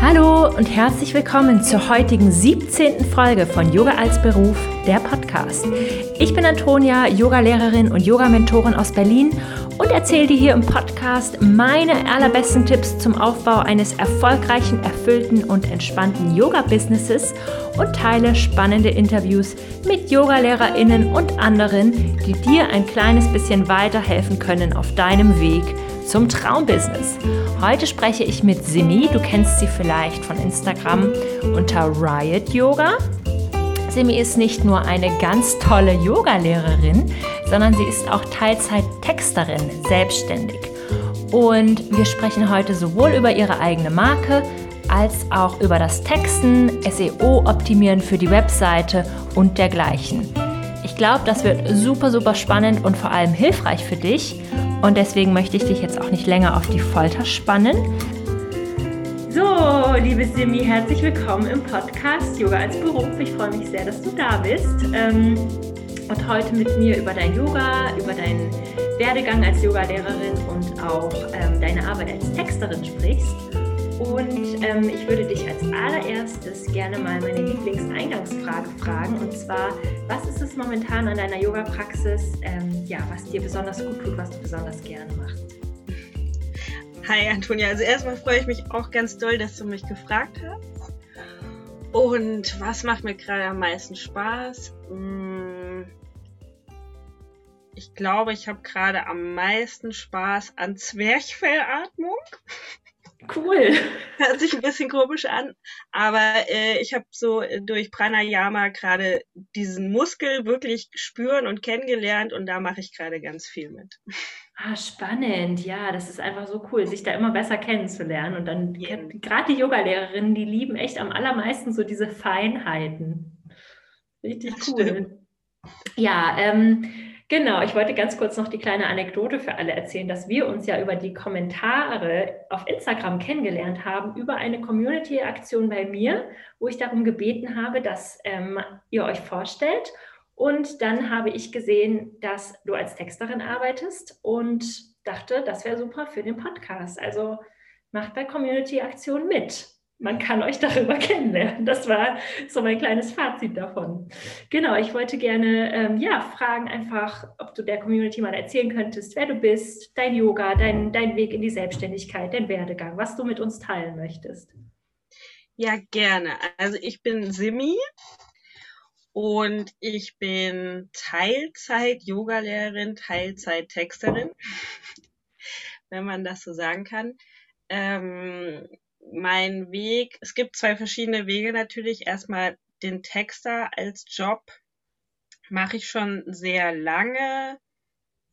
Hallo und herzlich willkommen zur heutigen 17. Folge von Yoga als Beruf, der Podcast. Ich bin Antonia, Yogalehrerin und Yogamentorin aus Berlin und erzähle dir hier im Podcast meine allerbesten Tipps zum Aufbau eines erfolgreichen, erfüllten und entspannten Yoga-Businesses und teile spannende Interviews mit Yogalehrerinnen und anderen, die dir ein kleines bisschen weiterhelfen können auf deinem Weg zum Traumbusiness. Heute spreche ich mit Simi. Du kennst sie vielleicht von Instagram unter Riot Yoga. Simi ist nicht nur eine ganz tolle Yogalehrerin, sondern sie ist auch Teilzeit-Texterin, selbstständig. Und wir sprechen heute sowohl über ihre eigene Marke als auch über das Texten, SEO-Optimieren für die Webseite und dergleichen. Ich glaube, das wird super, super spannend und vor allem hilfreich für dich. Und deswegen möchte ich dich jetzt auch nicht länger auf die Folter spannen. So, liebe Simi, herzlich willkommen im Podcast Yoga als Beruf. Ich freue mich sehr, dass du da bist ähm, und heute mit mir über dein Yoga, über deinen Werdegang als Yogalehrerin und auch ähm, deine Arbeit als Texterin sprichst. Und ähm, ich würde dich als allererstes gerne mal meine Lieblingseingangsfrage fragen. Und zwar, was ist es momentan an deiner Yoga-Praxis, ähm, ja, was dir besonders gut tut, was du besonders gerne machst? Hi Antonia, also erstmal freue ich mich auch ganz doll, dass du mich gefragt hast. Und was macht mir gerade am meisten Spaß? Hm, ich glaube, ich habe gerade am meisten Spaß an Zwerchfellatmung. Cool. Hört sich ein bisschen komisch an, aber äh, ich habe so äh, durch Pranayama gerade diesen Muskel wirklich spüren und kennengelernt und da mache ich gerade ganz viel mit. Ah, spannend. Ja, das ist einfach so cool, sich da immer besser kennenzulernen. Und dann ja. gerade die Yogalehrerinnen, die lieben echt am allermeisten so diese Feinheiten. Richtig das cool. Stimmt. Ja, ähm, Genau, ich wollte ganz kurz noch die kleine Anekdote für alle erzählen, dass wir uns ja über die Kommentare auf Instagram kennengelernt haben, über eine Community-Aktion bei mir, wo ich darum gebeten habe, dass ähm, ihr euch vorstellt. Und dann habe ich gesehen, dass du als Texterin arbeitest und dachte, das wäre super für den Podcast. Also macht bei Community-Aktion mit man kann euch darüber kennenlernen. Das war so mein kleines Fazit davon. Genau, ich wollte gerne ähm, ja, fragen einfach, ob du der Community mal erzählen könntest, wer du bist, dein Yoga, dein, dein Weg in die Selbstständigkeit, dein Werdegang, was du mit uns teilen möchtest. Ja, gerne. Also ich bin Simi und ich bin Teilzeit-Yoga-Lehrerin, Teilzeit-Texterin, wenn man das so sagen kann. Ähm, mein Weg, es gibt zwei verschiedene Wege natürlich. Erstmal den Texter als Job mache ich schon sehr lange.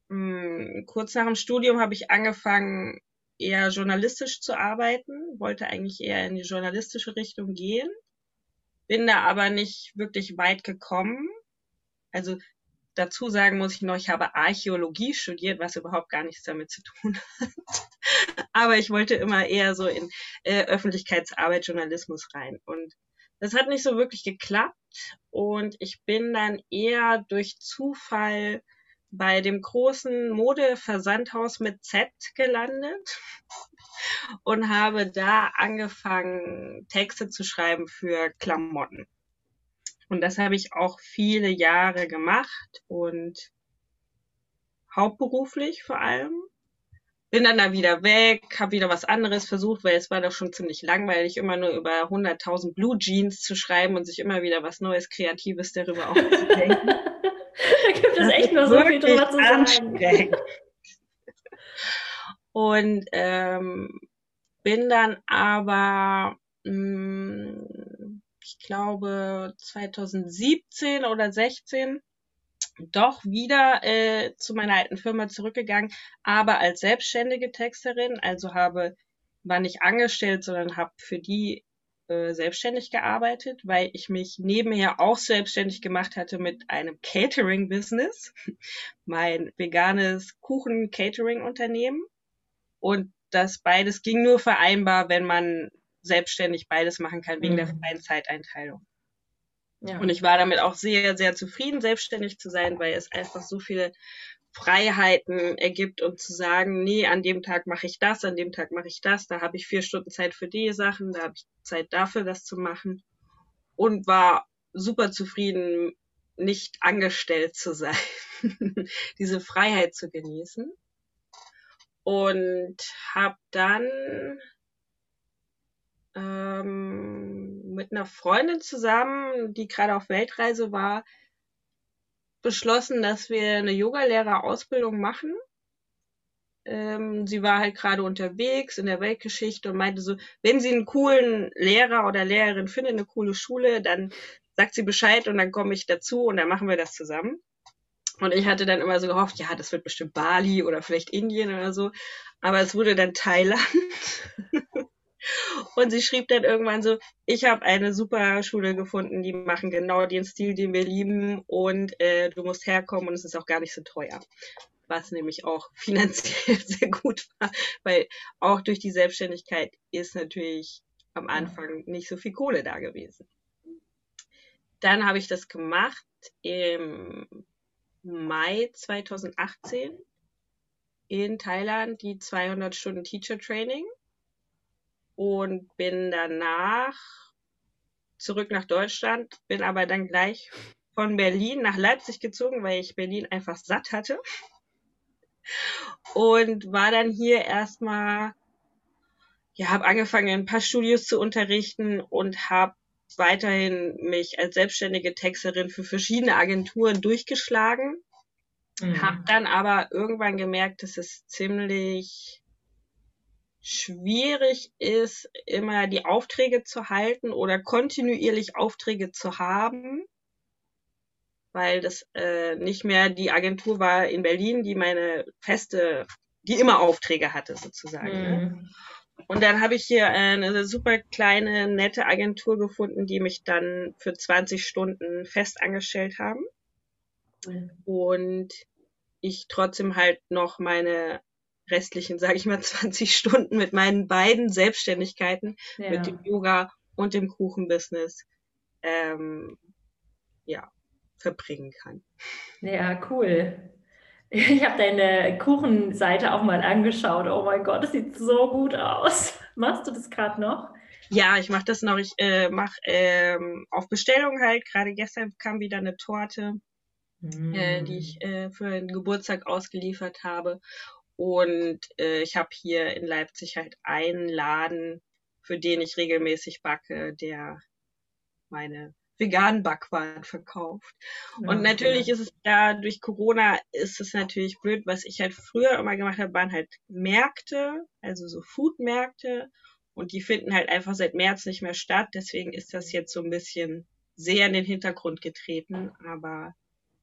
Hm, kurz nach dem Studium habe ich angefangen, eher journalistisch zu arbeiten, wollte eigentlich eher in die journalistische Richtung gehen, bin da aber nicht wirklich weit gekommen. Also dazu sagen muss ich noch, ich habe Archäologie studiert, was überhaupt gar nichts damit zu tun hat. Aber ich wollte immer eher so in äh, Öffentlichkeitsarbeit, Journalismus rein. Und das hat nicht so wirklich geklappt. Und ich bin dann eher durch Zufall bei dem großen Modeversandhaus mit Z gelandet und habe da angefangen, Texte zu schreiben für Klamotten. Und das habe ich auch viele Jahre gemacht und hauptberuflich vor allem. Bin dann da wieder weg, habe wieder was anderes versucht, weil es war doch schon ziemlich langweilig, immer nur über 100.000 Blue Jeans zu schreiben und sich immer wieder was Neues, Kreatives darüber aufzudenken. da gibt es echt nur so viel drüber zu sagen. Und ähm, bin dann aber mh, mm, ich glaube 2017 oder 16 doch wieder äh, zu meiner alten Firma zurückgegangen, aber als selbstständige Texterin, also habe war nicht angestellt, sondern habe für die äh, selbstständig gearbeitet, weil ich mich nebenher auch selbstständig gemacht hatte mit einem Catering-Business, mein veganes Kuchen-Catering-Unternehmen. Und das beides ging nur vereinbar, wenn man selbstständig beides machen kann wegen mhm. der freien Zeiteinteilung. Ja. Und ich war damit auch sehr, sehr zufrieden, selbstständig zu sein, weil es einfach so viele Freiheiten ergibt und zu sagen, nee, an dem Tag mache ich das, an dem Tag mache ich das, da habe ich vier Stunden Zeit für die Sachen, da habe ich Zeit dafür, das zu machen. Und war super zufrieden, nicht angestellt zu sein, diese Freiheit zu genießen. Und habe dann ähm, mit einer Freundin zusammen, die gerade auf Weltreise war, beschlossen, dass wir eine Yogalehrerausbildung machen. Ähm, sie war halt gerade unterwegs in der Weltgeschichte und meinte so, wenn sie einen coolen Lehrer oder Lehrerin findet, eine coole Schule, dann sagt sie Bescheid und dann komme ich dazu und dann machen wir das zusammen. Und ich hatte dann immer so gehofft, ja, das wird bestimmt Bali oder vielleicht Indien oder so. Aber es wurde dann Thailand. Und sie schrieb dann irgendwann so, ich habe eine super Schule gefunden, die machen genau den Stil, den wir lieben und äh, du musst herkommen und es ist auch gar nicht so teuer. Was nämlich auch finanziell sehr gut war, weil auch durch die Selbstständigkeit ist natürlich am Anfang nicht so viel Kohle da gewesen. Dann habe ich das gemacht im Mai 2018 in Thailand, die 200 Stunden Teacher Training und bin danach zurück nach Deutschland, bin aber dann gleich von Berlin nach Leipzig gezogen, weil ich Berlin einfach satt hatte. Und war dann hier erstmal, ja, habe angefangen, ein paar Studios zu unterrichten und habe weiterhin mich als selbstständige Texterin für verschiedene Agenturen durchgeschlagen. Mhm. Habe dann aber irgendwann gemerkt, dass es ziemlich schwierig ist, immer die Aufträge zu halten oder kontinuierlich Aufträge zu haben, weil das äh, nicht mehr die Agentur war in Berlin, die meine feste, die immer Aufträge hatte sozusagen. Ne? Mhm. Ne? Und dann habe ich hier eine super kleine, nette Agentur gefunden, die mich dann für 20 Stunden fest angestellt haben. Mhm. Und ich trotzdem halt noch meine restlichen, sage ich mal, 20 Stunden mit meinen beiden Selbstständigkeiten, ja. mit dem Yoga und dem Kuchenbusiness, ähm, ja, verbringen kann. Ja, cool. Ich habe deine Kuchenseite auch mal angeschaut. Oh mein Gott, das sieht so gut aus. Machst du das gerade noch? Ja, ich mache das noch. Ich äh, mache ähm, auf Bestellung halt. Gerade gestern kam wieder eine Torte, mm. äh, die ich äh, für den Geburtstag ausgeliefert habe. Und äh, ich habe hier in Leipzig halt einen Laden, für den ich regelmäßig backe, der meine veganen Backwaren verkauft. Ja, und natürlich ja. ist es da durch Corona ist es natürlich blöd, was ich halt früher immer gemacht habe, waren halt Märkte, also so Foodmärkte und die finden halt einfach seit März nicht mehr statt, deswegen ist das jetzt so ein bisschen sehr in den Hintergrund getreten, aber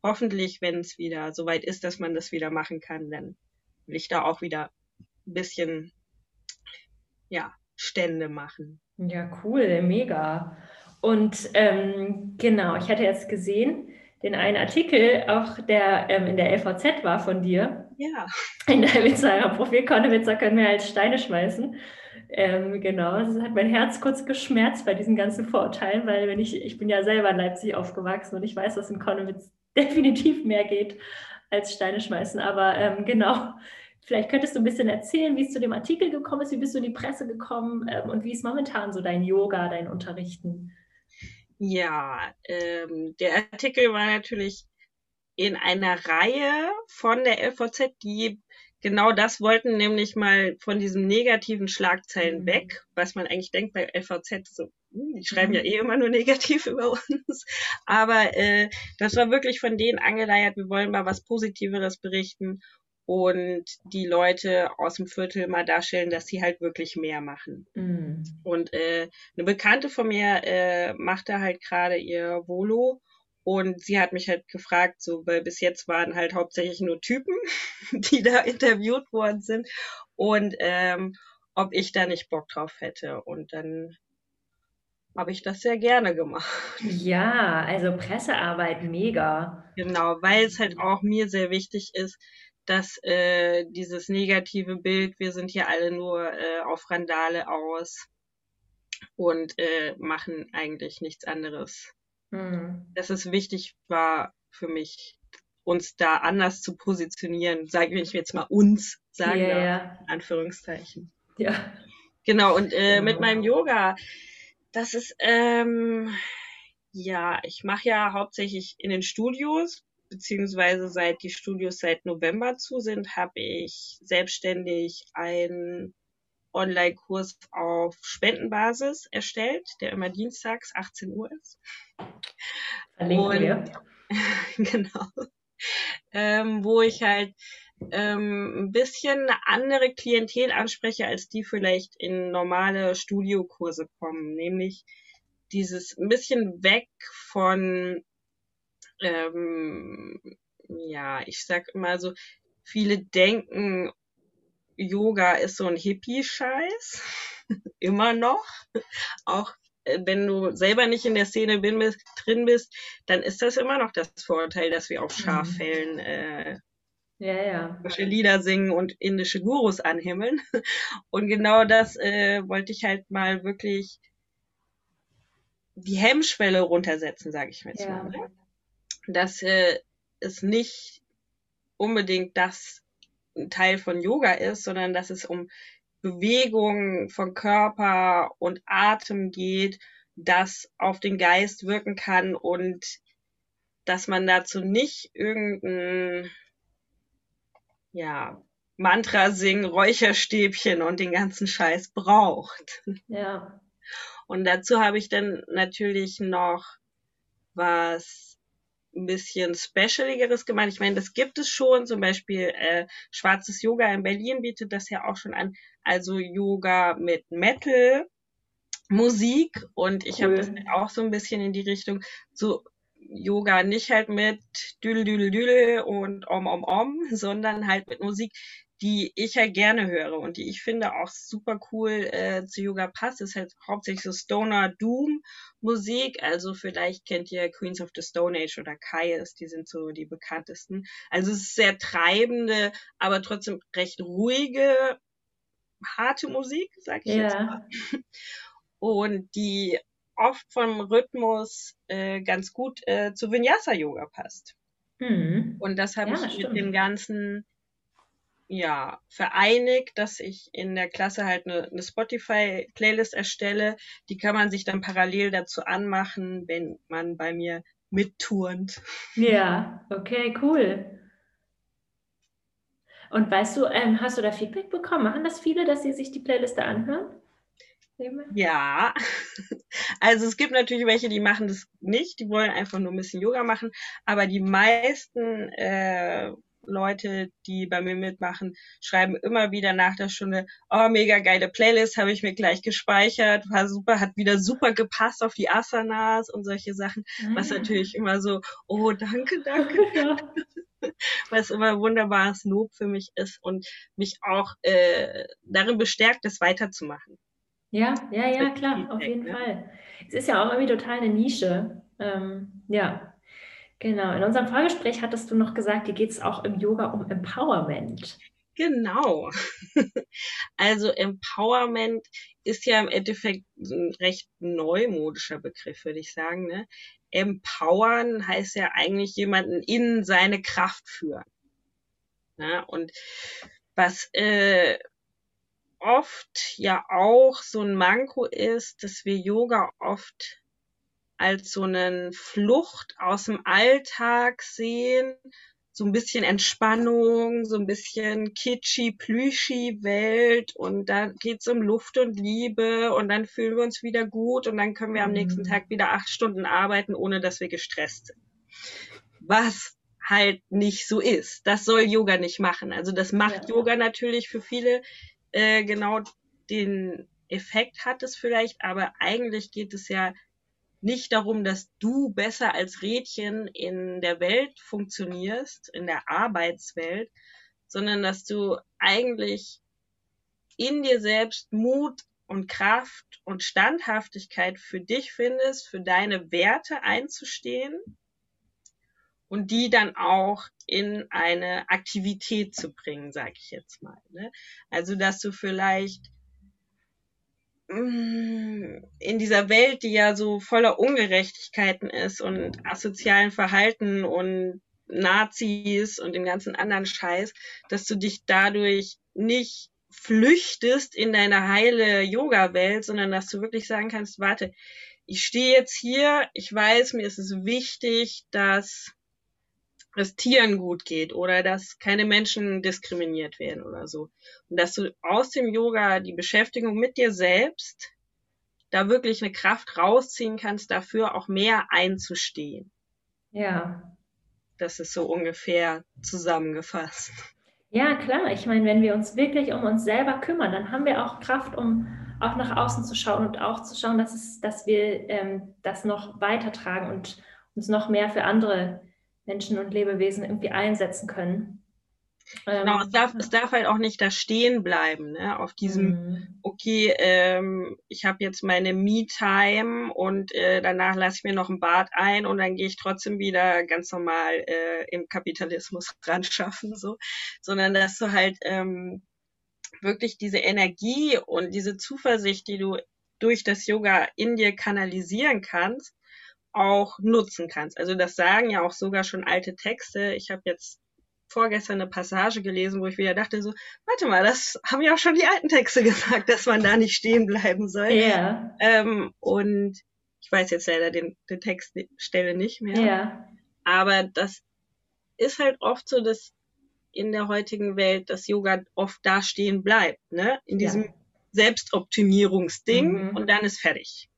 hoffentlich, wenn es wieder soweit ist, dass man das wieder machen kann, dann will ich da auch wieder ein bisschen, ja, Stände machen. Ja, cool, mega. Und ähm, genau, ich hatte jetzt gesehen, den einen Artikel, auch der ähm, in der LVZ war von dir. Ja. In deinem Instagram-Profil, Konnewitzer können wir als Steine schmeißen. Ähm, genau, das hat mein Herz kurz geschmerzt bei diesen ganzen Vorurteilen, weil wenn ich, ich bin ja selber in Leipzig aufgewachsen und ich weiß, dass in Konnewitz definitiv mehr geht als Steine schmeißen. Aber ähm, genau, vielleicht könntest du ein bisschen erzählen, wie es zu dem Artikel gekommen ist, wie bist du in die Presse gekommen ähm, und wie ist momentan so dein Yoga, dein Unterrichten? Ja, ähm, der Artikel war natürlich in einer Reihe von der LVZ, die genau das wollten, nämlich mal von diesen negativen Schlagzeilen mhm. weg, was man eigentlich denkt bei LVZ, so, hm, die schreiben mhm. ja eh immer nur negativ über uns. Aber äh, das war wirklich von denen angeleiert, wir wollen mal was Positiveres berichten und die Leute aus dem Viertel mal darstellen, dass sie halt wirklich mehr machen. Mhm. Und äh, eine Bekannte von mir äh, machte halt gerade ihr Volo und sie hat mich halt gefragt, so, weil bis jetzt waren halt hauptsächlich nur Typen, die da interviewt worden sind und ähm, ob ich da nicht Bock drauf hätte. Und dann habe ich das sehr gerne gemacht. Ja, also Pressearbeit mega. Genau, weil es halt auch mir sehr wichtig ist, dass äh, dieses negative Bild, wir sind hier alle nur äh, auf Randale aus und äh, machen eigentlich nichts anderes. Mhm. Dass es wichtig war für mich, uns da anders zu positionieren, sage ich jetzt mal uns sagen darf, ja. in Anführungszeichen. Ja. Genau, und äh, Genau. mit meinem Yoga, das ist, ähm, ja, ich mache ja hauptsächlich in den Studios, beziehungsweise seit die Studios seit November zu sind, habe ich selbstständig einen Online-Kurs auf Spendenbasis erstellt, der immer dienstags 18 Uhr ist. Verlinken Und- wir. genau. Ähm, wo ich halt ähm, ein bisschen eine andere Klientel anspreche, als die vielleicht in normale Studiokurse kommen. Nämlich dieses ein bisschen weg von, ähm, ja, ich sag immer so, viele denken, Yoga ist so ein Hippie-Scheiß. Immer noch. Auch äh, wenn du selber nicht in der Szene bin, bist, drin bist, dann ist das immer noch das Vorurteil, dass wir auf Schaffellen äh, Ja, ja. indische Lieder singen und indische Gurus anhimmeln. Und genau das äh, wollte ich halt mal wirklich die Hemmschwelle runtersetzen, sage ich mir jetzt Ja. mal. Ne? Dass äh, es nicht unbedingt das ein Teil von Yoga ist, sondern dass es um Bewegung von Körper und Atem geht, das auf den Geist wirken kann und dass man dazu nicht irgendein ja, Mantra singen, Räucherstäbchen und den ganzen Scheiß braucht. Ja. Und dazu habe ich dann natürlich noch was ein bisschen Specialigeres gemacht. Ich meine, das gibt es schon. Zum Beispiel äh, Schwarzes Yoga in Berlin bietet das ja auch schon an. Also Yoga mit Metal. Musik und ich habe Cool. das halt auch so ein bisschen in die Richtung so Yoga nicht halt mit Düdel Düdel Düdel und Om Om Om, sondern halt mit Musik, die ich halt gerne höre und die ich finde auch super cool äh, zu Yoga passt. ist halt hauptsächlich so Stoner Doom Musik. Also vielleicht kennt ihr Queens of the Stone Age oder Kaius, die sind so die bekanntesten. Also es ist sehr treibende, aber trotzdem recht ruhige, harte Musik, sag ich jetzt Ja. und die oft vom Rhythmus äh, ganz gut äh, zu Vinyasa Yoga passt. Mhm. Und das habe Ja, ich mit dem Ganzen ja vereinigt, dass ich in der Klasse halt eine, eine Spotify Playlist erstelle. Die kann man sich dann parallel dazu anmachen, wenn man bei mir mitturnt. Ja, okay, cool. Und weißt du, ähm, hast du da Feedback bekommen? Machen das viele, dass sie sich die Playliste anhören? Ja, also es gibt natürlich welche, die machen das nicht, die wollen einfach nur ein bisschen Yoga machen, aber die meisten äh, Leute, die bei mir mitmachen, schreiben immer wieder nach der Stunde, oh, mega geile Playlist, habe ich mir gleich gespeichert, war super, hat wieder super gepasst auf die Asanas und solche Sachen, was Ah. natürlich immer so, oh, danke, danke, Ja. was immer wunderbares Lob für mich ist und mich auch äh, darin bestärkt, das weiterzumachen. Ja, ja, ja, klar, auf jeden ne? Fall. Es ist ja auch irgendwie total eine Nische. Ähm, ja, genau. In unserem Vorgespräch hattest du noch gesagt, dir geht es auch im Yoga um Empowerment. Genau. Also Empowerment ist ja im Endeffekt ein recht neumodischer Begriff, würde ich sagen. Ne? Empowern heißt ja eigentlich jemanden in seine Kraft führen. Ne? Und was äh, oft ja auch so ein Manko ist, dass wir Yoga oft als so einen Flucht aus dem Alltag sehen, so ein bisschen Entspannung, so ein bisschen kitschy, plüschi Welt und da geht's um Luft und Liebe und dann fühlen wir uns wieder gut und dann können wir am nächsten Mhm. Tag wieder acht Stunden arbeiten, ohne dass wir gestresst sind. Was halt nicht so ist. Das soll Yoga nicht machen. Also das macht Ja. Yoga natürlich für viele äh, genau den Effekt hat es vielleicht, aber eigentlich geht es ja nicht darum, dass du besser als Rädchen in der Welt funktionierst, in der Arbeitswelt, sondern dass du eigentlich in dir selbst Mut und Kraft und Standhaftigkeit für dich findest, für deine Werte einzustehen und die dann auch in eine Aktivität zu bringen, sage ich jetzt mal. Ne? Also dass du vielleicht in dieser Welt, die ja so voller Ungerechtigkeiten ist und asozialen Verhalten und Nazis und dem ganzen anderen Scheiß, dass du dich dadurch nicht flüchtest in deine heile Yoga-Welt, sondern dass du wirklich sagen kannst, warte, ich stehe jetzt hier, ich weiß, mir ist es wichtig, dass es Tieren gut geht oder dass keine Menschen diskriminiert werden oder so. Und dass du aus dem Yoga die Beschäftigung mit dir selbst da wirklich eine Kraft rausziehen kannst, dafür auch mehr einzustehen. Ja. Das ist so ungefähr zusammengefasst. Ja, klar. Ich meine, wenn wir uns wirklich um uns selber kümmern, dann haben wir auch Kraft, um auch nach außen zu schauen und auch zu schauen, dass, es, dass wir ähm, das noch weitertragen und uns noch mehr für andere Menschen und Lebewesen irgendwie einsetzen können. Genau, ähm, es darf, es darf halt auch nicht da stehen bleiben, ne? Auf diesem, mhm. okay, ähm, ich habe jetzt meine Me-Time und äh, danach lasse ich mir noch ein Bad ein und dann gehe ich trotzdem wieder ganz normal äh, im Kapitalismus ran schaffen, so, sondern dass du halt ähm, wirklich diese Energie und diese Zuversicht, die du durch das Yoga in dir kanalisieren kannst, auch nutzen kannst. Also das sagen ja auch sogar schon alte Texte. Ich habe jetzt vorgestern eine Passage gelesen, wo ich wieder dachte so, warte mal, das haben ja auch schon die alten Texte gesagt, dass man da nicht stehen bleiben soll. Ja. Ähm, und ich weiß jetzt leider den, den Textstelle nicht mehr. Ja. Aber das ist halt oft so, dass in der heutigen Welt das Yoga oft da stehen bleibt, ne? In diesem ja. Selbstoptimierungsding mhm. und dann ist fertig.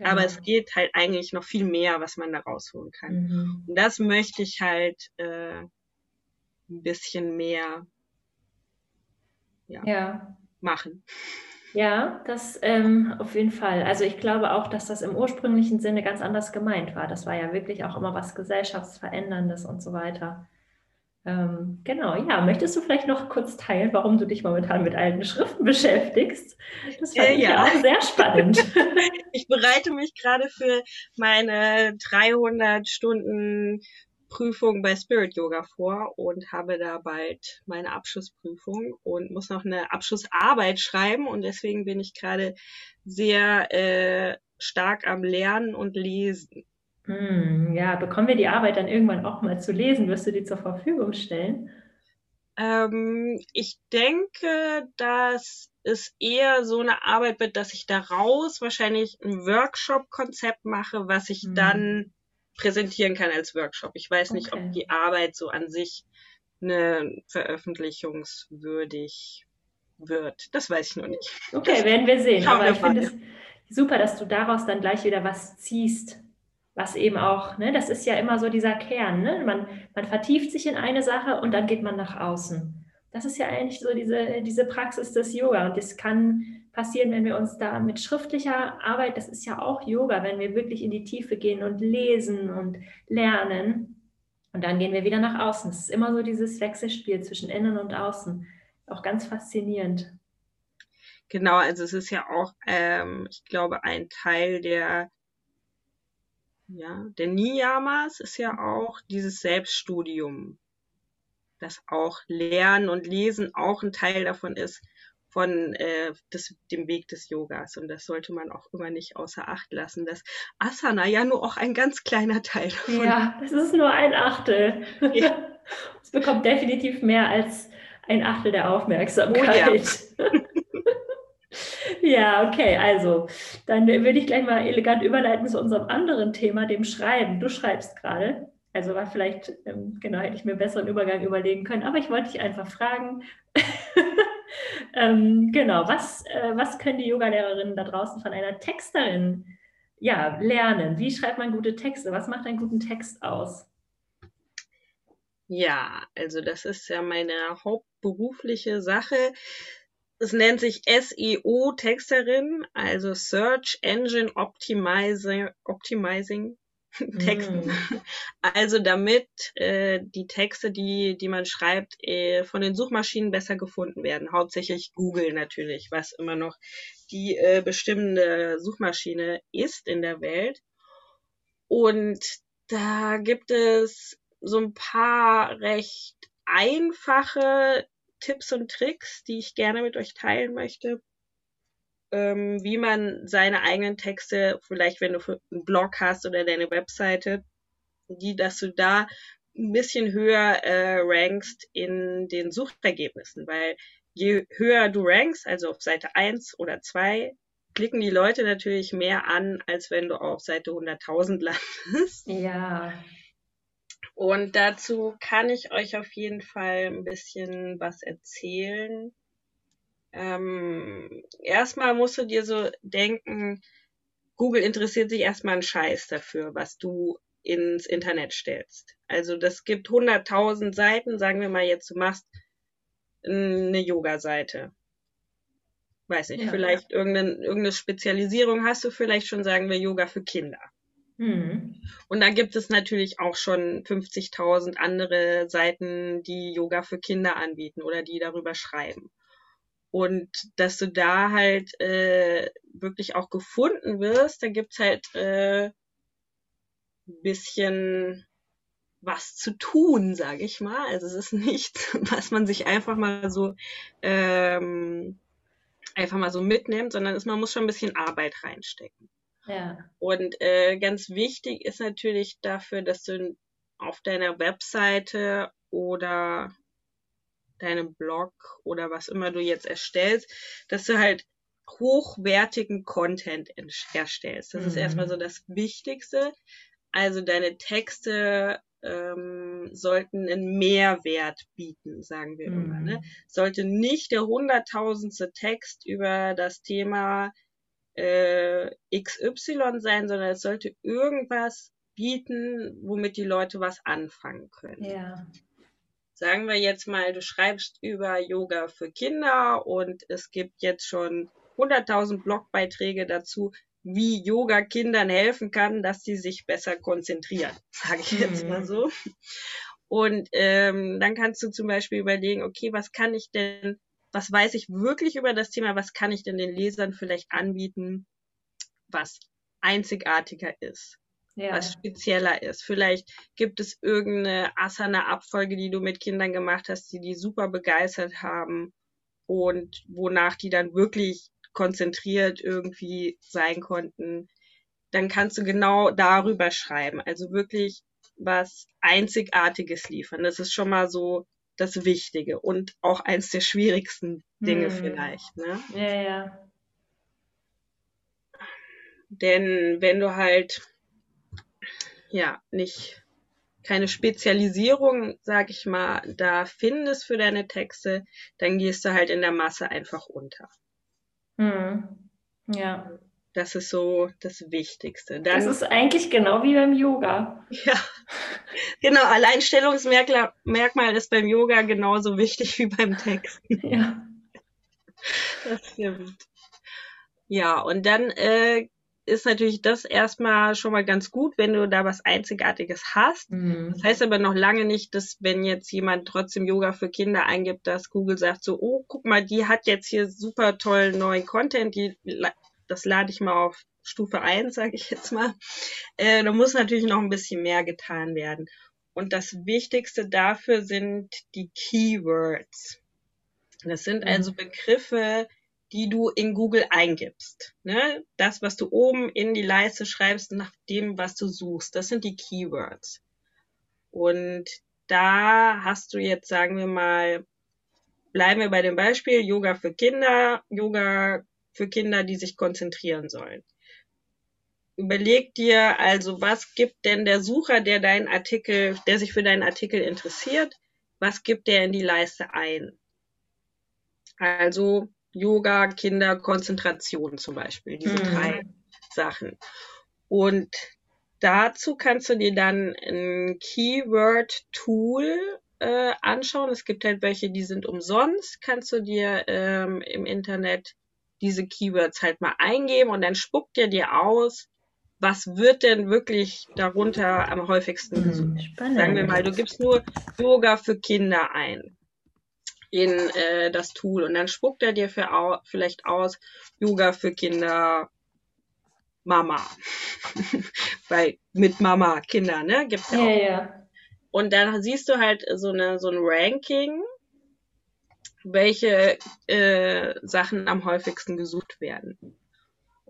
Genau. Aber es geht halt eigentlich noch viel mehr, was man da rausholen kann. Mhm. Und das möchte ich halt äh, ein bisschen mehr ja, ja. machen. Ja, das ähm, auf jeden Fall. Also ich glaube auch, dass das im ursprünglichen Sinne ganz anders gemeint war. Das war ja wirklich auch immer was Gesellschaftsveränderndes und so weiter. Ähm, genau, ja. Möchtest du vielleicht noch kurz teilen, warum du dich momentan mit alten Schriften beschäftigst? Das fand äh, ich ja auch sehr spannend. ich bereite mich gerade für meine 300 Stunden Prüfung bei Spirit Yoga vor und habe da bald meine Abschlussprüfung und muss noch eine Abschlussarbeit schreiben und deswegen bin ich gerade sehr äh, stark am Lernen und Lesen. Hm, ja, bekommen wir die Arbeit dann irgendwann auch mal zu lesen? Wirst du die zur Verfügung stellen? Ähm, ich denke, dass es eher so eine Arbeit wird, dass ich daraus wahrscheinlich ein Workshop-Konzept mache, was ich hm. dann präsentieren kann als Workshop. Ich weiß nicht, okay. ob die Arbeit so an sich eine veröffentlichungswürdig wird. Das weiß ich noch nicht. Okay, das werden wir sehen. Aber ich finde es super, dass du daraus dann gleich wieder was ziehst, was eben auch, ne, das ist ja immer so dieser Kern, ne? Man, man vertieft sich in eine Sache und dann geht man nach außen. Das ist ja eigentlich so diese, diese Praxis des Yoga. Und das kann passieren, wenn wir uns da mit schriftlicher Arbeit, das ist ja auch Yoga, wenn wir wirklich in die Tiefe gehen und lesen und lernen. Und dann gehen wir wieder nach außen. Es ist immer so dieses Wechselspiel zwischen innen und außen. Auch ganz faszinierend. Genau, also es ist ja auch, ähm, ich glaube, ein Teil der, ja, der Niyamas ist ja auch dieses Selbststudium, dass auch Lernen und Lesen auch ein Teil davon ist, von äh, des, dem Weg des Yogas. Und das sollte man auch immer nicht außer Acht lassen, dass Asana ja nur auch ein ganz kleiner Teil davon Ja, es ist nur ein Achtel. Ja. es bekommt definitiv mehr als ein Achtel der Aufmerksamkeit. Oh, ja. Ja, okay, also dann würde ich gleich mal elegant überleiten zu unserem anderen Thema, dem Schreiben. Du schreibst gerade. Also war vielleicht, ähm, genau, hätte ich mir einen besseren Übergang überlegen können, aber ich wollte dich einfach fragen, ähm, genau, was, äh, was können die Yogalehrerinnen da draußen von einer Texterin ja, lernen? Wie schreibt man gute Texte? Was macht einen guten Text aus? Ja, also das ist ja meine hauptberufliche Sache. Es nennt sich SEO-Texterin, also Search Engine Optimizing, Optimizing Texten. Mm. Also damit äh, die Texte, die, die man schreibt, äh, von den Suchmaschinen besser gefunden werden. Hauptsächlich Google natürlich, was immer noch die äh, bestimmende Suchmaschine ist in der Welt. Und da gibt es so ein paar recht einfache Tipps und Tricks, die ich gerne mit euch teilen möchte ähm, wie man seine eigenen Texte, vielleicht wenn du einen Blog hast oder deine Webseite, die, dass du da ein bisschen höher äh, rankst in den Suchergebnissen, weil je höher du rankst, also auf Seite 1 oder 2, klicken die Leute natürlich mehr an, als wenn du auf Seite 100.000 landest. Ja. Und dazu kann ich euch auf jeden Fall ein bisschen was erzählen. Ähm, erstmal musst du dir so denken, Google interessiert sich erstmal einen Scheiß dafür, was du ins Internet stellst. Also das gibt 100.000 Seiten, sagen wir mal jetzt, du machst eine Yoga-Seite. Weiß nicht, ja, vielleicht ja. Irgendeine, irgendeine Spezialisierung hast du vielleicht schon, sagen wir, Yoga für Kinder. Mhm. Und da gibt es natürlich auch schon 50.000 andere Seiten, die Yoga für Kinder anbieten oder die darüber schreiben. Und dass du da halt äh, wirklich auch gefunden wirst, da gibt's halt äh, bisschen was zu tun, sage ich mal. Also es ist nichts, was man sich einfach mal so ähm, einfach mal so mitnimmt, sondern es, man muss schon ein bisschen Arbeit reinstecken. Ja. Und äh, ganz wichtig ist natürlich dafür, dass du auf deiner Webseite oder deinem Blog oder was immer du jetzt erstellst, dass du halt hochwertigen Content erstellst. Das mhm. ist erstmal so das Wichtigste. Also deine Texte ähm, sollten einen Mehrwert bieten, sagen wir mhm. immer. Ne? Mhm. Sollte nicht der hunderttausendste Text über das Thema äh, XY sein, sondern es sollte irgendwas bieten, womit die Leute was anfangen können. Ja. Sagen wir jetzt mal, du schreibst über Yoga für Kinder und es gibt jetzt schon 100.000 Blogbeiträge dazu, wie Yoga Kindern helfen kann, dass sie sich besser konzentrieren, sage ich jetzt mal mhm. so. Und ähm, dann kannst du zum Beispiel überlegen, okay, was kann ich denn was weiß ich wirklich über das Thema, was kann ich denn den Lesern vielleicht anbieten, was einzigartiger ist, ja. was spezieller ist. Vielleicht gibt es irgendeine Asana-Abfolge, die du mit Kindern gemacht hast, die die super begeistert haben und wonach die dann wirklich konzentriert irgendwie sein konnten. Dann kannst du genau darüber schreiben. Also wirklich was Einzigartiges liefern. Das ist schon mal so das Wichtige und auch eins der schwierigsten Dinge hm. vielleicht. Ne? Ja, ja. Denn wenn du halt ja nicht keine Spezialisierung, sag ich mal, da findest für deine Texte, dann gehst du halt in der Masse einfach unter. Hm. Ja. Das ist so das Wichtigste. Dann, das ist eigentlich genau wie beim Yoga. Ja, genau. Alleinstellungsmerkmal ist beim Yoga genauso wichtig wie beim Text. Ja. Das stimmt. Ja, und dann äh, ist natürlich das erstmal schon mal ganz gut, wenn du da was Einzigartiges hast. Mhm. Das heißt aber noch lange nicht, dass wenn jetzt jemand trotzdem Yoga für Kinder eingibt, dass Google sagt so, oh, guck mal, die hat jetzt hier super tollen neuen Content, die das lade ich mal auf Stufe 1, sage ich jetzt mal. Äh, da muss natürlich noch ein bisschen mehr getan werden. Und das Wichtigste dafür sind die Keywords. Das sind mhm. also Begriffe, die du in Google eingibst. Ne? Das, was du oben in die Leiste schreibst, nach dem, was du suchst, das sind die Keywords. Und da hast du jetzt, sagen wir mal, bleiben wir bei dem Beispiel Yoga für Kinder, Yoga für Kinder, die sich konzentrieren sollen. Überleg dir also, was gibt denn der Sucher, der deinen Artikel, der sich für deinen Artikel interessiert, was gibt der in die Leiste ein? Also Yoga, Kinder, Konzentration zum Beispiel, diese mhm. drei Sachen. Und dazu kannst du dir dann ein Keyword-Tool äh, anschauen. Es gibt halt welche, die sind umsonst. Kannst du dir ähm, im Internet diese Keywords halt mal eingeben und dann spuckt er dir aus, was wird denn wirklich darunter am häufigsten hm, gesucht. Spannend. Sagen wir mal, du gibst nur Yoga für Kinder ein in äh, das Tool und dann spuckt er dir für au vielleicht aus Yoga für Kinder Mama. Weil mit Mama Kinder, ne? Gibt's ja, ja auch. Ja. Und dann siehst du halt so eine so ein Ranking welche äh, Sachen am häufigsten gesucht werden.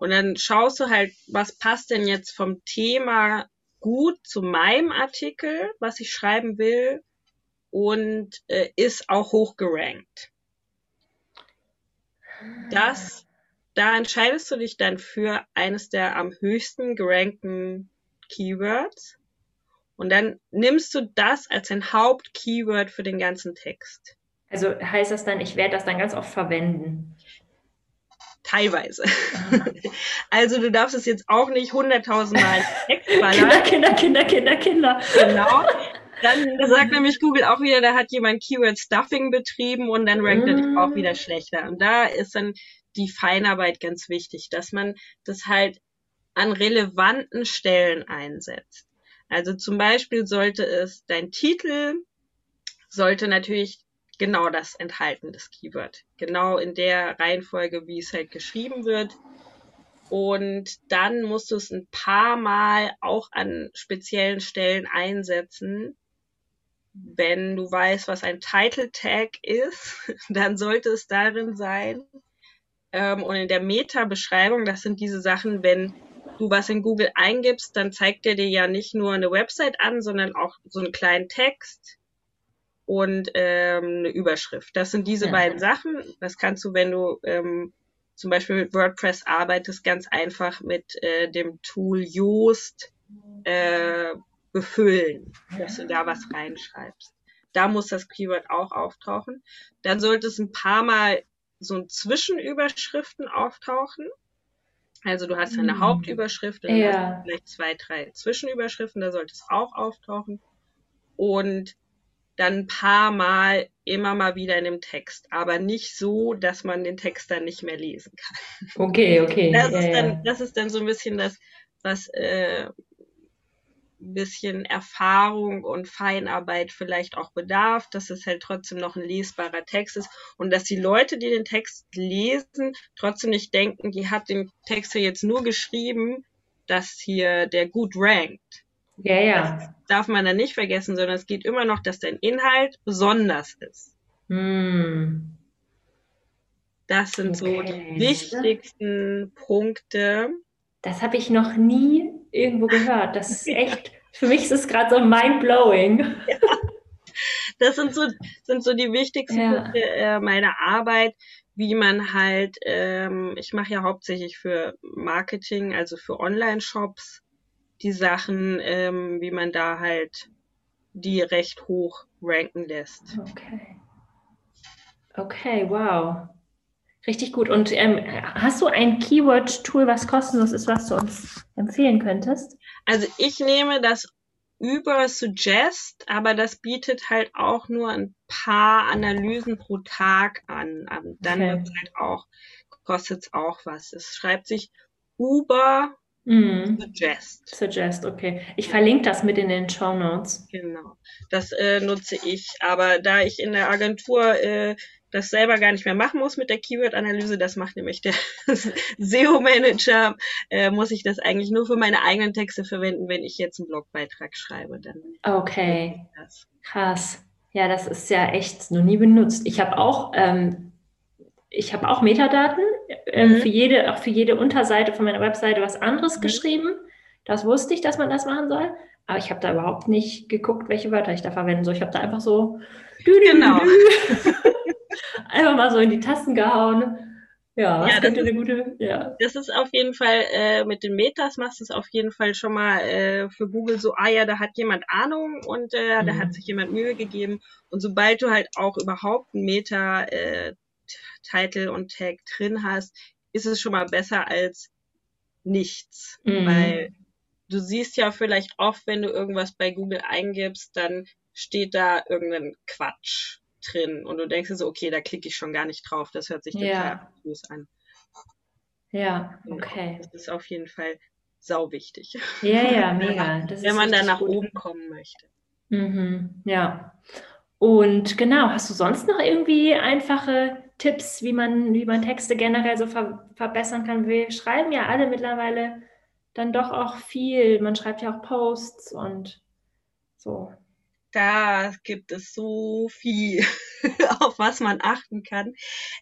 Und dann schaust du halt, was passt denn jetzt vom Thema gut zu meinem Artikel, was ich schreiben will und äh, ist auch hoch gerankt. Das, da entscheidest du dich dann für eines der am höchsten gerankten Keywords und dann nimmst du das als ein Hauptkeyword für den ganzen Text. Also heißt das dann, ich werde das dann ganz oft verwenden? Teilweise. also du darfst es jetzt auch nicht hunderttausendmal Kinder, Kinder, Kinder, Kinder, Kinder. Genau. Dann sagt nämlich Google auch wieder, da hat jemand Keyword Stuffing betrieben und dann rankt mm. er dich auch wieder schlechter. Und da ist dann die Feinarbeit ganz wichtig, dass man das halt an relevanten Stellen einsetzt. Also zum Beispiel sollte es dein Titel sollte natürlich genau das enthalten, das Keyword. Genau in der Reihenfolge, wie es halt geschrieben wird. Und dann musst du es ein paar Mal auch an speziellen Stellen einsetzen. Wenn du weißt, was ein Title Tag ist, dann sollte es darin sein. Ähm, und in der Meta-Beschreibung, das sind diese Sachen, wenn du was in Google eingibst, dann zeigt er dir ja nicht nur eine Website an, sondern auch so einen kleinen Text und ähm, eine Überschrift. Das sind diese ja. beiden Sachen. Das kannst du, wenn du ähm, zum Beispiel mit WordPress arbeitest, ganz einfach mit äh, dem Tool Yoast äh, befüllen, dass du da was reinschreibst. Da muss das Keyword auch auftauchen. Dann sollte es ein paar Mal so ein Zwischenüberschriften auftauchen. Also du hast eine hm. Hauptüberschrift, dann ja. vielleicht zwei, drei Zwischenüberschriften, da sollte es auch auftauchen. Und dann ein paar Mal immer mal wieder in dem Text, aber nicht so, dass man den Text dann nicht mehr lesen kann. Okay, okay. Das, ja, ist, dann, ja. das ist dann so ein bisschen das, was äh, ein bisschen Erfahrung und Feinarbeit vielleicht auch bedarf, dass es halt trotzdem noch ein lesbarer Text ist und dass die Leute, die den Text lesen, trotzdem nicht denken, die hat den Text hier jetzt nur geschrieben, dass hier der gut rankt. Ja, ja. Das darf man dann nicht vergessen, sondern es geht immer noch, dass dein Inhalt besonders ist. Hm. Das sind okay. so die wichtigsten Punkte. Das habe ich noch nie irgendwo gehört. Das ist echt, für mich ist es gerade so mind-blowing. Ja. Das sind so, sind so die wichtigsten ja. Punkte äh, meiner Arbeit, wie man halt, ähm, ich mache ja hauptsächlich für Marketing, also für Online-Shops, die Sachen, ähm, wie man da halt die recht hoch ranken lässt. Okay. Okay, wow. Richtig gut. Und ähm, hast du ein Keyword-Tool, was kostenlos ist, was du uns empfehlen könntest? Also ich nehme das über Suggest, aber das bietet halt auch nur ein paar Analysen pro Tag an. Dann okay. halt auch, kostet es auch was. Es schreibt sich Uber Mm. Suggest. Suggest, okay. Ich verlinke das mit in den Show Notes. Genau. Das äh, nutze ich. Aber da ich in der Agentur äh, das selber gar nicht mehr machen muss mit der Keyword-Analyse, das macht nämlich der SEO-Manager, äh, muss ich das eigentlich nur für meine eigenen Texte verwenden, wenn ich jetzt einen Blogbeitrag schreibe. Dann okay. Krass. Ja, das ist ja echt noch nie benutzt. Ich habe auch, ähm, ich habe auch Metadaten äh, mhm. für jede, auch für jede Unterseite von meiner Webseite was anderes mhm. geschrieben. Das wusste ich, dass man das machen soll. Aber ich habe da überhaupt nicht geguckt, welche Wörter ich da verwenden soll. Ich habe da einfach so genau. einfach mal so in die Tasten gehauen. Ja, ja, das, ist, gute, ja. das ist auf jeden Fall, äh, mit den Metas machst du es auf jeden Fall schon mal äh, für Google so, ah ja, da hat jemand Ahnung und äh, mhm. da hat mhm. sich jemand Mühe gegeben. Und sobald du halt auch überhaupt ein Meta äh, Title und Tag drin hast, ist es schon mal besser als nichts. Mhm. Weil du siehst ja vielleicht oft, wenn du irgendwas bei Google eingibst, dann steht da irgendein Quatsch drin und du denkst so, okay, da klicke ich schon gar nicht drauf, das hört sich total ja. an. Ja, okay. Das ist auf jeden Fall sau wichtig. Ja, ja, mega. Wenn man da nach gut. oben kommen möchte. Mhm, ja. Und genau, hast du sonst noch irgendwie einfache Tipps, wie man, wie man Texte generell so ver verbessern kann. Wir schreiben ja alle mittlerweile dann doch auch viel. Man schreibt ja auch Posts und so. Da gibt es so viel, auf was man achten kann.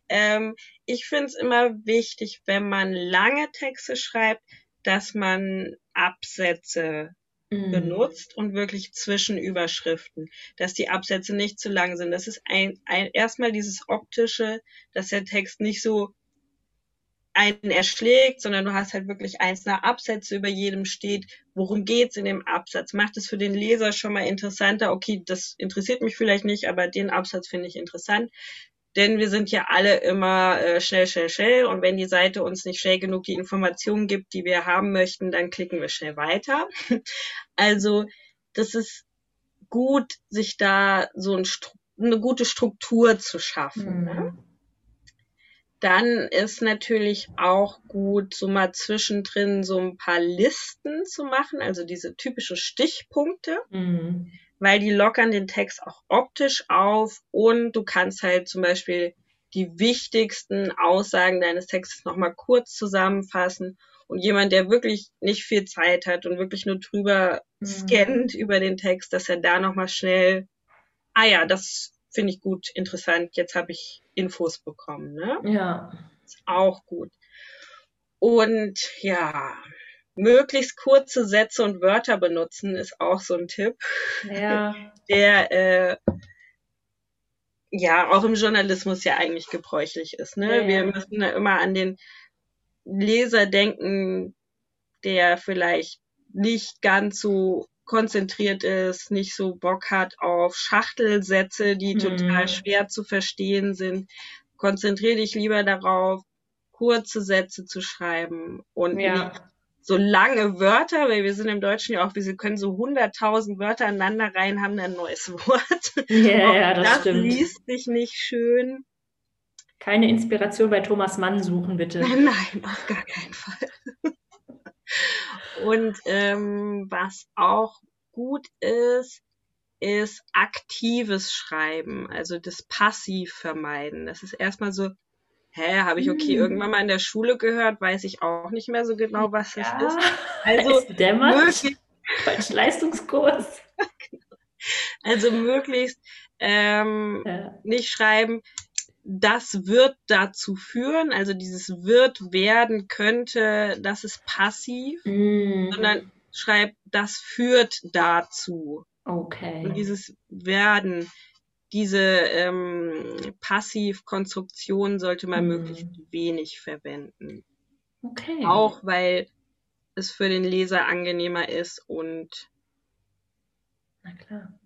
Ähm, ich finde es immer wichtig, wenn man lange Texte schreibt, dass man Absätze mhm. benutzt und wirklich Zwischenüberschriften, dass die Absätze nicht zu lang sind. Das ist ein, ein erstmal dieses optische, dass der Text nicht so einen erschlägt, sondern du hast halt wirklich einzelne Absätze, über jedem steht, worum geht's in dem Absatz. Macht es für den Leser schon mal interessanter, okay, das interessiert mich vielleicht nicht, aber den Absatz finde ich interessant. Denn wir sind ja alle immer äh, schnell, schnell, schnell. Und wenn die Seite uns nicht schnell genug die Informationen gibt, die wir haben möchten, dann klicken wir schnell weiter. also das ist gut, sich da so ein, eine gute Struktur zu schaffen. Ne? Mhm. Ne? Dann ist natürlich auch gut, so mal zwischendrin so ein paar Listen zu machen, also diese typische Stichpunkte, mhm. Weil die lockern den Text auch optisch auf und du kannst halt zum Beispiel die wichtigsten Aussagen deines Textes nochmal kurz zusammenfassen und jemand, der wirklich nicht viel Zeit hat und wirklich nur drüber mhm. scannt über den Text, dass er da nochmal schnell, ah ja, das finde ich gut, interessant, jetzt habe ich Infos bekommen. Ne? Ja. Ist auch gut. Und ja, möglichst kurze Sätze und Wörter benutzen ist auch so ein Tipp, ja. der äh, ja auch im Journalismus ja eigentlich gebräuchlich ist. Ne? Ja, Wir müssen da immer an den Leser denken, der vielleicht nicht ganz so konzentriert ist, nicht so Bock hat auf Schachtelsätze, die mhm. total schwer zu verstehen sind. Konzentriere dich lieber darauf, kurze Sätze zu schreiben und ja. nicht so lange Wörter, weil wir sind im Deutschen ja auch, wir können so hunderttausend Wörter aneinander rein, haben ein neues Wort. Ja, ja das, das stimmt. liest sich nicht schön. Keine Inspiration bei Thomas Mann suchen, bitte. Nein, auf gar keinen Fall. Und ähm, was auch gut ist, ist aktives Schreiben, also das Passiv vermeiden. Das ist erstmal so, hä, habe ich okay hm. irgendwann mal in der Schule gehört, weiß ich auch nicht mehr so genau, was das ja, ist. Also möglichst, Leistungskurs. also möglichst ähm, ja. nicht schreiben, das wird dazu führen, also dieses wird werden könnte, das ist passiv, mm. sondern schreibt, das führt dazu. Okay. Und dieses werden, diese ähm, Passivkonstruktion sollte man mm. möglichst wenig verwenden. Okay. Auch weil es für den Leser angenehmer ist und Na klar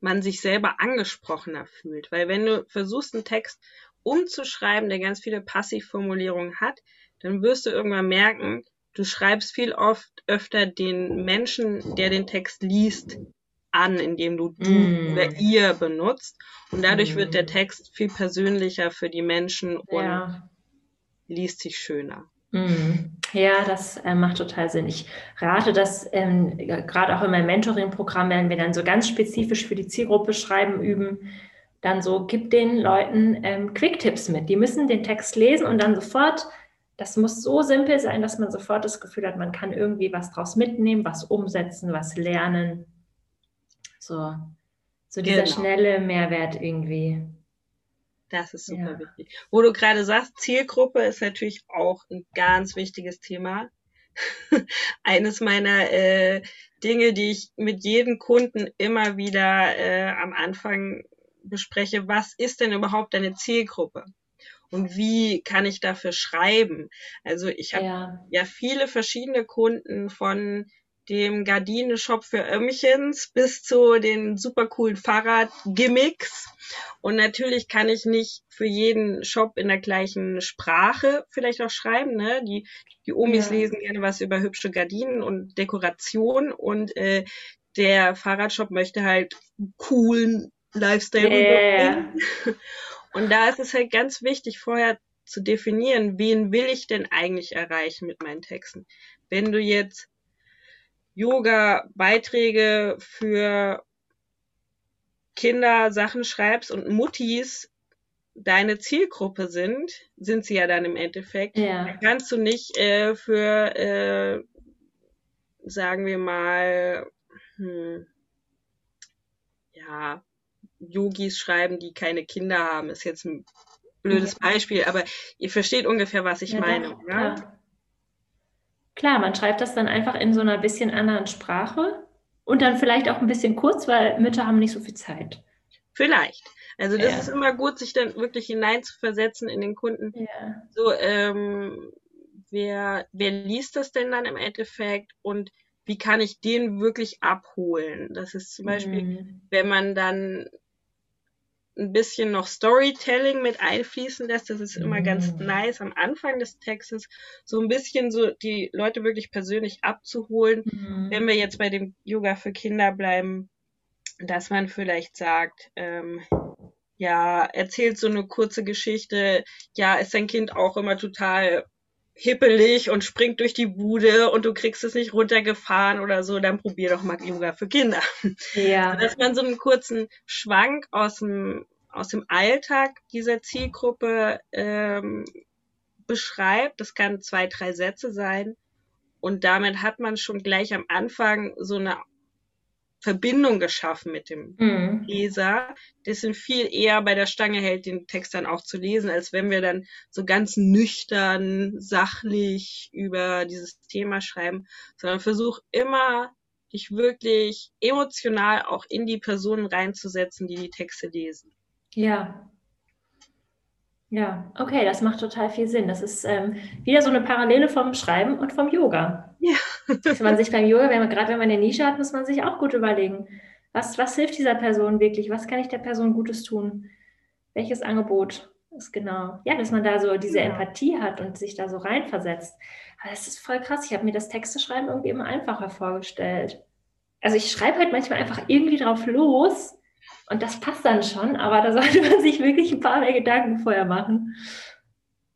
man sich selber angesprochener fühlt. Weil wenn du versuchst, einen Text umzuschreiben, der ganz viele Passivformulierungen hat, dann wirst du irgendwann merken, du schreibst viel oft öfter den Menschen, der den Text liest, an, indem du du mm. oder ihr benutzt. Und dadurch mm. wird der mm. Text viel persönlicher für die Menschen und ja. liest sich schöner. Mhm. Ja, das äh, macht total Sinn. Ich rate das ähm, gerade auch in meinem Mentoring-Programm, wenn wir dann so ganz spezifisch für die Zielgruppe schreiben üben, dann so, gib den Leuten ähm, Quick-Tipps mit. Die müssen den Text lesen und dann sofort, das muss so simpel sein, dass man sofort das Gefühl hat, man kann irgendwie was draus mitnehmen, was umsetzen, was lernen. So, so dieser genau. schnelle Mehrwert irgendwie. Das ist super ja. wichtig. Wo du gerade sagst, Zielgruppe ist natürlich auch ein ganz wichtiges Thema. Eines meiner äh, Dinge, die ich mit jedem Kunden immer wieder äh, am Anfang bespreche, was ist denn überhaupt deine Zielgruppe? Und wie kann ich dafür schreiben? Also ich habe ja. ja viele verschiedene Kunden von dem Gardinenshop für Ömmchens bis zu den super coolen Fahrradgimmicks. Und natürlich kann ich nicht für jeden Shop in der gleichen Sprache vielleicht auch schreiben. Ne? Die, die Omis ja. lesen gerne was über hübsche Gardinen und Dekoration und äh, der Fahrradshop möchte halt coolen Lifestyle yeah. Und da ist es halt ganz wichtig, vorher zu definieren, wen will ich denn eigentlich erreichen mit meinen Texten. Wenn du jetzt Yoga-Beiträge für Kinder Sachen schreibst und Muttis deine Zielgruppe sind, sind sie ja dann im Endeffekt, ja. dann kannst du nicht äh, für, äh, sagen wir mal, hm, ja, Yogis schreiben, die keine Kinder haben, ist jetzt ein blödes Beispiel, aber ihr versteht ungefähr, was ich ja, meine. Doch, ja? Klar, man schreibt das dann einfach in so einer bisschen anderen Sprache und dann vielleicht auch ein bisschen kurz, weil Mütter haben nicht so viel Zeit. Vielleicht. Also das ja. ist immer gut, sich dann wirklich hineinzuversetzen in den Kunden. Ja. So, ähm, wer, wer liest das denn dann im Endeffekt und wie kann ich den wirklich abholen? Das ist zum Beispiel, mhm. wenn man dann ein bisschen noch Storytelling mit einfließen lässt. Das ist immer ganz mhm. nice am Anfang des Textes, so ein bisschen so die Leute wirklich persönlich abzuholen. Mhm. Wenn wir jetzt bei dem Yoga für Kinder bleiben, dass man vielleicht sagt, ähm, ja, erzählt so eine kurze Geschichte, ja, ist dein Kind auch immer total hippelig und springt durch die Bude und du kriegst es nicht runtergefahren oder so, dann probier doch mal Yoga für Kinder. Ja. Dass man so einen kurzen Schwank aus dem, aus dem Alltag dieser Zielgruppe ähm, beschreibt. Das kann zwei, drei Sätze sein. Und damit hat man schon gleich am Anfang so eine Verbindung geschaffen mit dem mhm. Leser, dessen viel eher bei der Stange hält, den Text dann auch zu lesen, als wenn wir dann so ganz nüchtern, sachlich über dieses Thema schreiben, sondern versuch immer, dich wirklich emotional auch in die Personen reinzusetzen, die die Texte lesen. Ja, ja, okay, das macht total viel Sinn. Das ist ähm, wieder so eine Parallele vom Schreiben und vom Yoga. Ja. Dass man sich beim Yoga, wenn man, gerade wenn man eine Nische hat, muss man sich auch gut überlegen, was, was hilft dieser Person wirklich? Was kann ich der Person Gutes tun? Welches Angebot ist genau? Ja, dass man da so diese ja. Empathie hat und sich da so reinversetzt. Aber das ist voll krass. Ich habe mir das Texteschreiben irgendwie immer einfacher vorgestellt. Also ich schreibe halt manchmal einfach irgendwie drauf los und das passt dann schon, aber da sollte man sich wirklich ein paar mehr Gedanken vorher machen.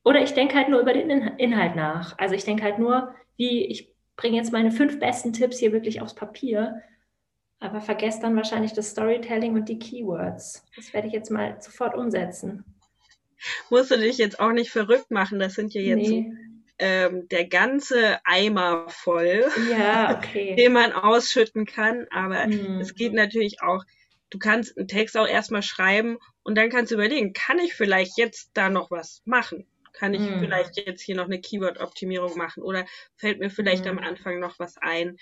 Oder ich denke halt nur über den Inhalt nach. Also ich denke halt nur, wie ich bringe jetzt meine fünf besten Tipps hier wirklich aufs Papier, aber vergesse dann wahrscheinlich das Storytelling und die Keywords. Das werde ich jetzt mal sofort umsetzen. Musst du dich jetzt auch nicht verrückt machen, das sind ja jetzt nee. ähm, der ganze Eimer voll, ja, okay. den man ausschütten kann. Aber hm. es geht natürlich auch du kannst einen Text auch erstmal schreiben und dann kannst du überlegen, kann ich vielleicht jetzt da noch was machen? Kann ich mm. vielleicht jetzt hier noch eine Keyword-Optimierung machen oder fällt mir vielleicht mm. am Anfang noch was ein?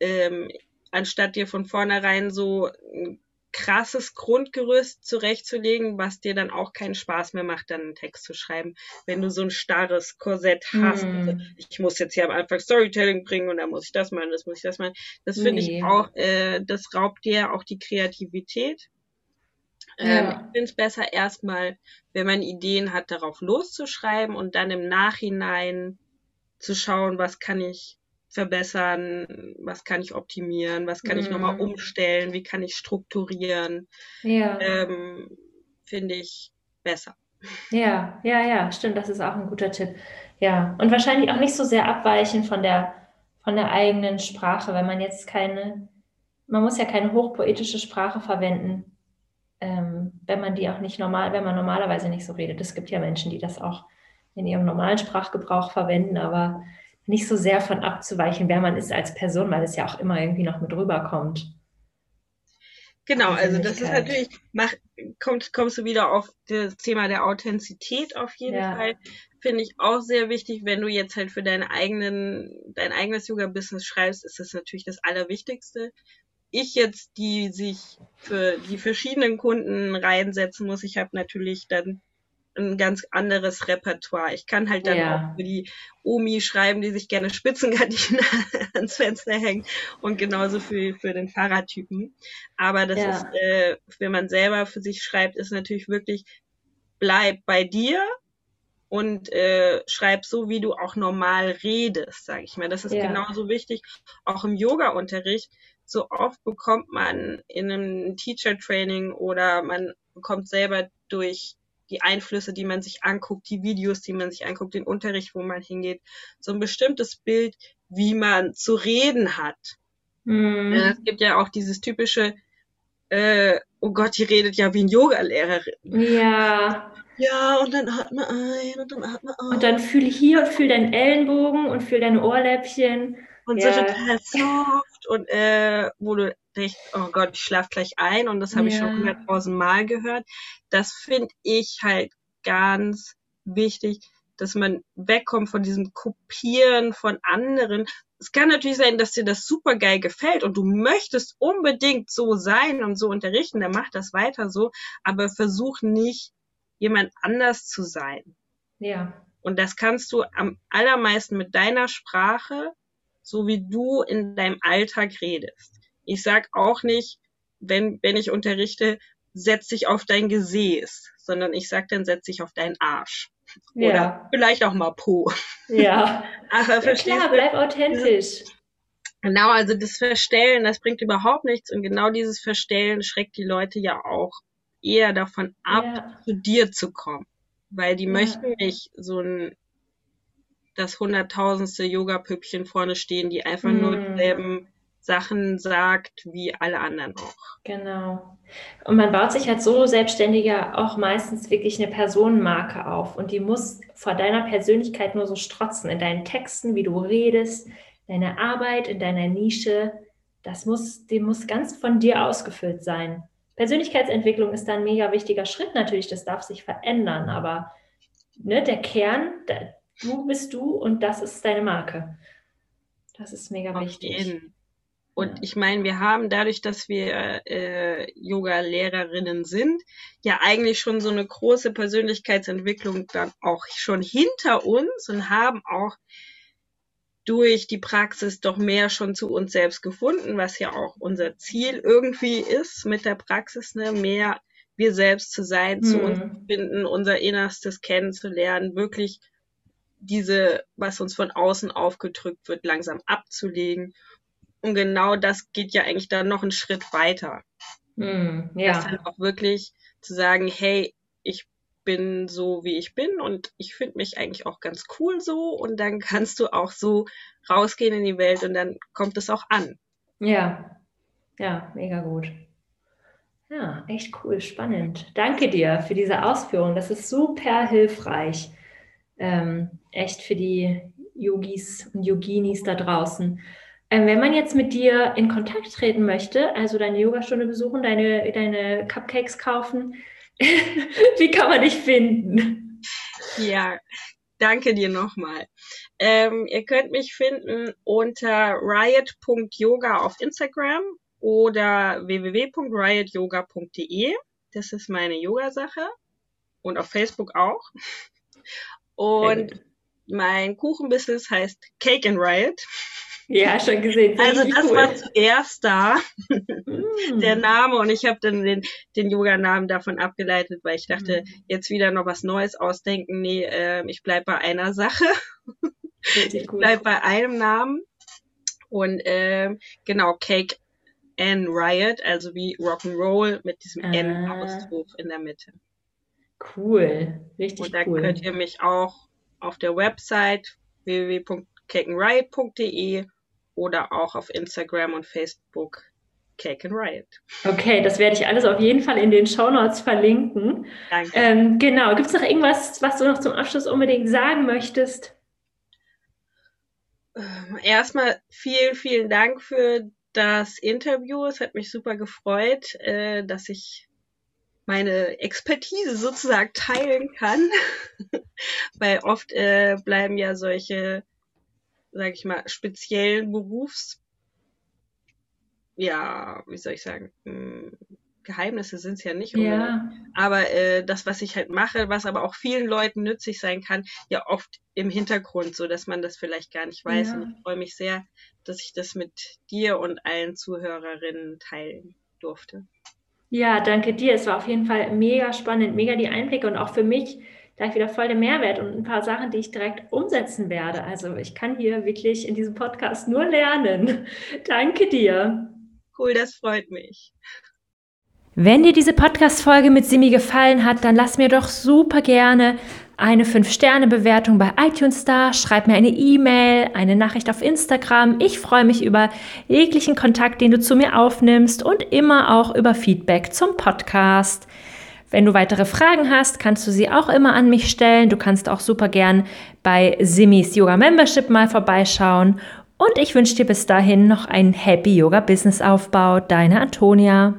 Ähm, anstatt dir von vornherein so ein krasses Grundgerüst zurechtzulegen, was dir dann auch keinen Spaß mehr macht, dann einen Text zu schreiben, wenn du so ein starres Korsett hast. Also, ich muss jetzt hier am Anfang Storytelling bringen und dann muss ich das machen, das muss ich das machen. Das finde nee. ich auch, äh, das raubt dir auch die Kreativität. Ähm, ja. ich finde es besser erstmal, wenn man Ideen hat, darauf loszuschreiben und dann im Nachhinein zu schauen, was kann ich verbessern, was kann ich optimieren, was kann mhm. ich nochmal mhm. umstellen, wie kann ich strukturieren, ja. ähm, finde ich besser. Ja, ja, ja, stimmt, das ist auch ein guter Tipp. Ja, und wahrscheinlich auch nicht so sehr abweichen von der, von der eigenen Sprache, wenn man jetzt keine, man muss ja keine hochpoetische Sprache verwenden, ähm, wenn man die auch nicht normal, wenn man normalerweise nicht so redet. Es gibt ja Menschen, die das auch in ihrem normalen Sprachgebrauch verwenden, aber nicht so sehr von abzuweichen, wer man ist als Person, weil es ja auch immer irgendwie noch mit rüberkommt. Genau, also das ist natürlich, mach, kommt, kommst du wieder auf das Thema der Authentizität auf jeden ja. Fall. Finde ich auch sehr wichtig, wenn du jetzt halt für deinen eigenen, dein eigenes Yoga-Business schreibst, ist das natürlich das Allerwichtigste. Ich jetzt, die sich für die verschiedenen Kunden reinsetzen muss, ich habe natürlich dann ein ganz anderes Repertoire. Ich kann halt dann ja. auch für die Omi schreiben, die sich gerne Spitzengardinen ans Fenster hängt und genauso für, für den Fahrradtypen. Aber das ja. ist, äh, wenn man selber für sich schreibt, ist natürlich wirklich, bleib bei dir und äh, schreib so, wie du auch normal redest, sage ich mal. Das ist ja. genauso wichtig, auch im Yoga-Unterricht. So oft bekommt man in einem Teacher-Training oder man bekommt selber durch die Einflüsse, die man sich anguckt, die Videos, die man sich anguckt, den Unterricht, wo man hingeht, so ein bestimmtes Bild, wie man zu reden hat. Mhm. Es gibt ja auch dieses typische, äh, oh Gott, die redet ja wie ein Yoga-Lehrerin. Ja. Ja, und dann atme ein und dann atme aus. Und dann fühle hier und fühle deinen Ellenbogen und fühle deine Ohrläppchen. Und ja. so total soft und äh, wo du denkst, oh Gott, ich schlaf gleich ein und das habe ja. ich schon hunderttausend Mal gehört. Das finde ich halt ganz wichtig, dass man wegkommt von diesem Kopieren von anderen. Es kann natürlich sein, dass dir das super geil gefällt und du möchtest unbedingt so sein und so unterrichten, dann mach das weiter so, aber versuch nicht jemand anders zu sein. Ja. Und das kannst du am allermeisten mit deiner Sprache, so wie du in deinem Alltag redest. Ich sag auch nicht, wenn, wenn ich unterrichte, setz dich auf dein Gesäß, sondern ich sag dann, setz dich auf deinen Arsch. Ja. Oder vielleicht auch mal Po. Ja. Aber ja, klar, bleib authentisch. Genau, also das Verstellen, das bringt überhaupt nichts und genau dieses Verstellen schreckt die Leute ja auch eher davon ab, ja. zu dir zu kommen. Weil die ja. möchten nicht so ein das hunderttausendste Yoga-Püppchen vorne stehen, die einfach mm. nur dieselben Sachen sagt wie alle anderen auch. Genau. Und man baut sich als Solo-Selbstständiger auch meistens wirklich eine Personenmarke auf und die muss vor deiner Persönlichkeit nur so strotzen in deinen Texten, wie du redest, deine Arbeit in deiner Nische. Das muss, die muss ganz von dir ausgefüllt sein. Persönlichkeitsentwicklung ist da ein mega wichtiger Schritt natürlich, das darf sich verändern, aber ne, der Kern, der, du bist du und das ist deine Marke. Das ist mega Auf wichtig. Jeden. Und ich meine, wir haben dadurch, dass wir äh, Yoga-Lehrerinnen sind, ja eigentlich schon so eine große Persönlichkeitsentwicklung dann auch schon hinter uns und haben auch durch die Praxis doch mehr schon zu uns selbst gefunden, was ja auch unser Ziel irgendwie ist mit der Praxis, ne? mehr wir selbst zu sein, mhm. zu uns zu finden, unser Innerstes kennenzulernen, wirklich diese, was uns von außen aufgedrückt wird, langsam abzulegen. Und genau das geht ja eigentlich dann noch einen Schritt weiter. Mhm, ja. Das dann auch wirklich zu sagen, hey, ich bin so, wie ich bin und ich finde mich eigentlich auch ganz cool so und dann kannst du auch so rausgehen in die Welt und dann kommt es auch an. Ja, ja, mega gut. Ja, echt cool, spannend. Danke dir für diese Ausführung. Das ist super hilfreich. Ähm, echt für die Yogis und Yoginis da draußen. Ähm, wenn man jetzt mit dir in Kontakt treten möchte, also deine Yogastunde besuchen, deine, deine Cupcakes kaufen, Wie kann man dich finden? Ja, danke dir nochmal. Ähm, ihr könnt mich finden unter riot.yoga auf Instagram oder www.riotyoga.de. Das ist meine Yoga-Sache. Und auf Facebook auch. Und mein Kuchenbusiness heißt Cake and Riot. Ja, schon gesehen. Also das cool. war zuerst da, mm. der Name. Und ich habe dann den, den Yoga-Namen davon abgeleitet, weil ich dachte, mm. jetzt wieder noch was Neues ausdenken. Nee, äh, ich bleib bei einer Sache. ich bleib bei einem Namen. Und äh, genau, Cake N Riot, also wie Rock'n'Roll mit diesem ah. N-Ausruf in der Mitte. Cool, richtig cool. Und da cool. könnt ihr mich auch auf der Website www.cakenriot.de oder auch auf Instagram und Facebook Cake and Riot. Okay, das werde ich alles auf jeden Fall in den Show Notes verlinken. Danke. Ähm, genau, gibt es noch irgendwas, was du noch zum Abschluss unbedingt sagen möchtest? Ähm, erstmal vielen, vielen Dank für das Interview. Es hat mich super gefreut, äh, dass ich meine Expertise sozusagen teilen kann, weil oft äh, bleiben ja solche sage ich mal, speziellen Berufs, ja, wie soll ich sagen, hm, Geheimnisse sind es ja nicht, ja. aber äh, das, was ich halt mache, was aber auch vielen Leuten nützlich sein kann, ja oft im Hintergrund, so dass man das vielleicht gar nicht weiß. Ja. Und ich freue mich sehr, dass ich das mit dir und allen Zuhörerinnen teilen durfte. Ja, danke dir. Es war auf jeden Fall mega spannend, mega die Einblicke und auch für mich gleich wieder voll der Mehrwert und ein paar Sachen, die ich direkt umsetzen werde. Also ich kann hier wirklich in diesem Podcast nur lernen. Danke dir. Cool, das freut mich. Wenn dir diese Podcast-Folge mit Simi gefallen hat, dann lass mir doch super gerne eine 5-Sterne-Bewertung bei iTunes da, schreib mir eine E-Mail, eine Nachricht auf Instagram. Ich freue mich über jeglichen Kontakt, den du zu mir aufnimmst und immer auch über Feedback zum Podcast. Wenn du weitere Fragen hast, kannst du sie auch immer an mich stellen. Du kannst auch super gern bei Simis Yoga Membership mal vorbeischauen. Und ich wünsche dir bis dahin noch einen Happy Yoga Business Aufbau. Deine Antonia.